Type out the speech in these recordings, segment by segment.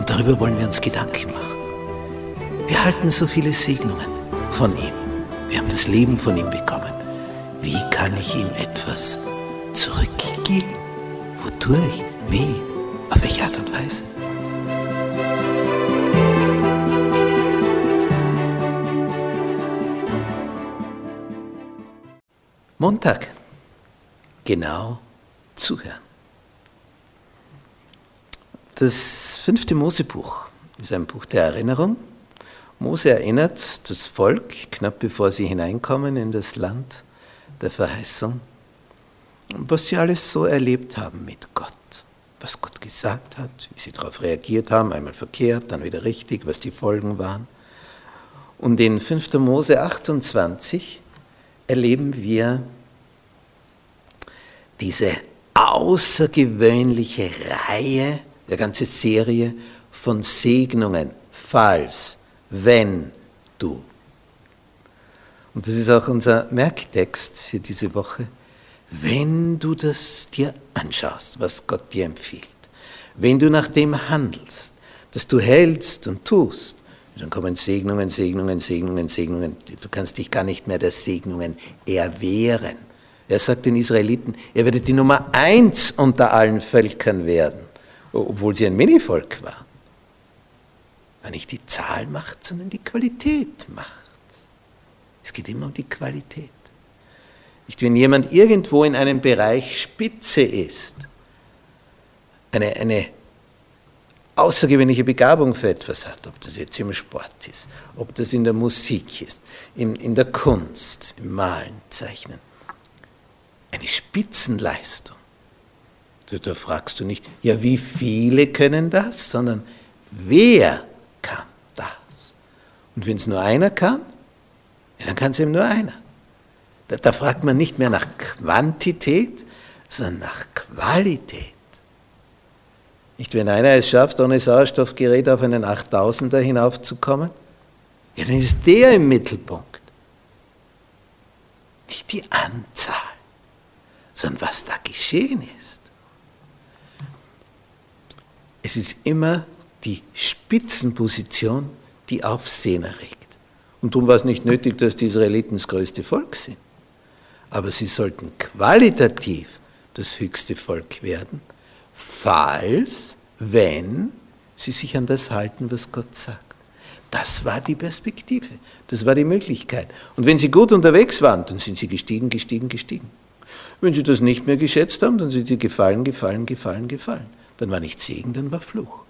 Und darüber wollen wir uns Gedanken machen. Wir halten so viele Segnungen von ihm. Wir haben das Leben von ihm bekommen. Wie kann ich ihm etwas zurückgeben? Wodurch? Wie? Auf welche Art und Weise? Montag. Genau zuhören. Das fünfte Mosebuch ist ein Buch der Erinnerung. Mose erinnert das Volk, knapp bevor sie hineinkommen in das Land der Verheißung, was sie alles so erlebt haben mit Gott. Was Gott gesagt hat, wie sie darauf reagiert haben, einmal verkehrt, dann wieder richtig, was die Folgen waren. Und in 5. Mose 28 erleben wir diese außergewöhnliche Reihe der ganze Serie von Segnungen, falls, wenn du. Und das ist auch unser Merktext für diese Woche. Wenn du das dir anschaust, was Gott dir empfiehlt, wenn du nach dem handelst, dass du hältst und tust, dann kommen Segnungen, Segnungen, Segnungen, Segnungen. Du kannst dich gar nicht mehr der Segnungen erwehren. Er sagt den Israeliten, ihr werdet die Nummer eins unter allen Völkern werden obwohl sie ein Minivolk war. War nicht die Zahl macht, sondern die Qualität macht. Es geht immer um die Qualität. Nicht, wenn jemand irgendwo in einem Bereich Spitze ist, eine, eine außergewöhnliche Begabung für etwas hat, ob das jetzt im Sport ist, ob das in der Musik ist, in, in der Kunst, im Malen, Zeichnen. Eine Spitzenleistung da fragst du nicht, ja, wie viele können das, sondern wer kann das? Und wenn es nur einer kann, ja, dann kann es eben nur einer. Da, da fragt man nicht mehr nach Quantität, sondern nach Qualität. Nicht, wenn einer es schafft, ohne Sauerstoffgerät auf einen 8000er hinaufzukommen, ja, dann ist der im Mittelpunkt. Nicht die Anzahl, sondern was da geschehen ist. Es ist immer die Spitzenposition, die Aufsehen erregt. Und darum war es nicht nötig, dass die Israeliten das größte Volk sind. Aber sie sollten qualitativ das höchste Volk werden, falls, wenn sie sich an das halten, was Gott sagt. Das war die Perspektive, das war die Möglichkeit. Und wenn sie gut unterwegs waren, dann sind sie gestiegen, gestiegen, gestiegen. Wenn sie das nicht mehr geschätzt haben, dann sind sie gefallen, gefallen, gefallen, gefallen dann war nicht Segen, dann war Fluch.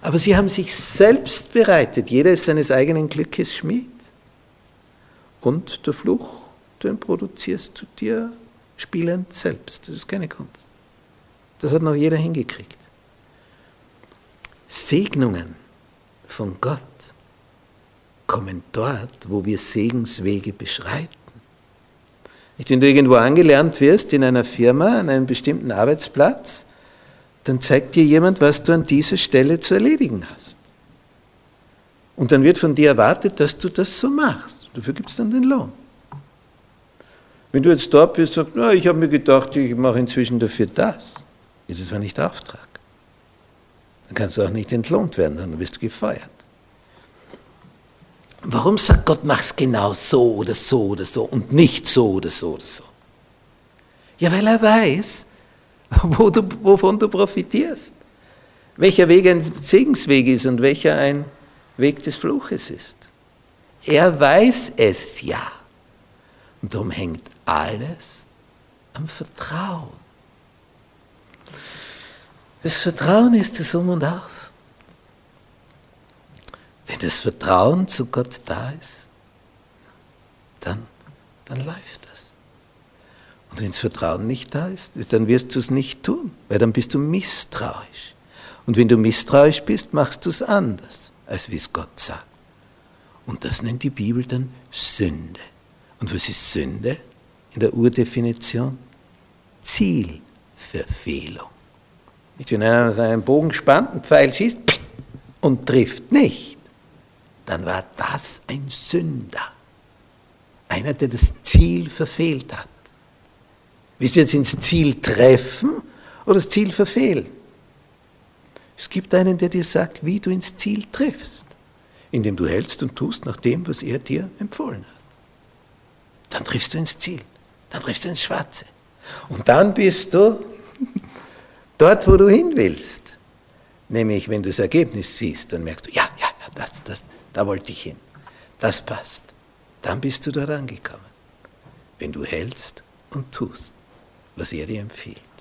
Aber sie haben sich selbst bereitet, jeder ist seines eigenen Glückes Schmied. Und der Fluch, den produzierst du dir spielend selbst. Das ist keine Kunst. Das hat noch jeder hingekriegt. Segnungen von Gott kommen dort, wo wir Segenswege beschreiten. Nicht, wenn du irgendwo angelernt wirst in einer Firma, an einem bestimmten Arbeitsplatz, dann zeigt dir jemand, was du an dieser Stelle zu erledigen hast. Und dann wird von dir erwartet, dass du das so machst. Dafür gibt es dann den Lohn. Wenn du jetzt dort bist und sagst, na, ich habe mir gedacht, ich mache inzwischen dafür das, ist es war nicht der Auftrag. Dann kannst du auch nicht entlohnt werden, dann wirst du gefeuert. Warum sagt Gott, mach es genau so oder so oder so und nicht so oder so oder so? Ja, weil er weiß, wo du, wovon du profitierst. Welcher Weg ein Segensweg ist und welcher ein Weg des Fluches ist. Er weiß es ja. Und darum hängt alles am Vertrauen. Das Vertrauen ist das Um und Auf. Wenn das Vertrauen zu Gott da ist, dann, dann läuft das. Und wenn das Vertrauen nicht da ist, dann wirst du es nicht tun, weil dann bist du misstrauisch. Und wenn du misstrauisch bist, machst du es anders, als wie es Gott sagt. Und das nennt die Bibel dann Sünde. Und was ist Sünde in der Urdefinition? Zielverfehlung. Wenn einer aus einem Bogen spannt, einen Pfeil schießt und trifft nicht, dann war das ein Sünder. Einer, der das Ziel verfehlt hat. Willst du jetzt ins Ziel treffen oder das Ziel verfehlen? Es gibt einen, der dir sagt, wie du ins Ziel triffst, indem du hältst und tust nach dem, was er dir empfohlen hat. Dann triffst du ins Ziel, dann triffst du ins Schwarze. Und dann bist du dort, wo du hin willst. Nämlich, wenn du das Ergebnis siehst, dann merkst du, ja, ja, ja, das, das, da wollte ich hin. Das passt. Dann bist du dort angekommen. Wenn du hältst und tust, was er dir empfiehlt.